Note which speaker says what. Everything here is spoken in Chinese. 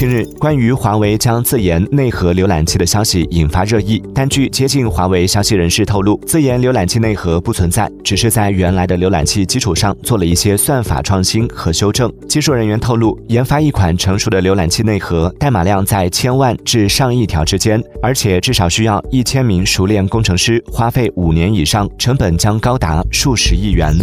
Speaker 1: 近日关于华为将自研内核浏览器的消息引发热议。但据接近华为消息人士透露自研浏览器内核不存在只是在原来的浏览器基础上做了一些算法创新和修正技术人员透露研发一款成熟的浏览器内核代码量在千万至上亿条之间而且至少需要一千名熟练工程师花费五年以上成本将高达数十亿元。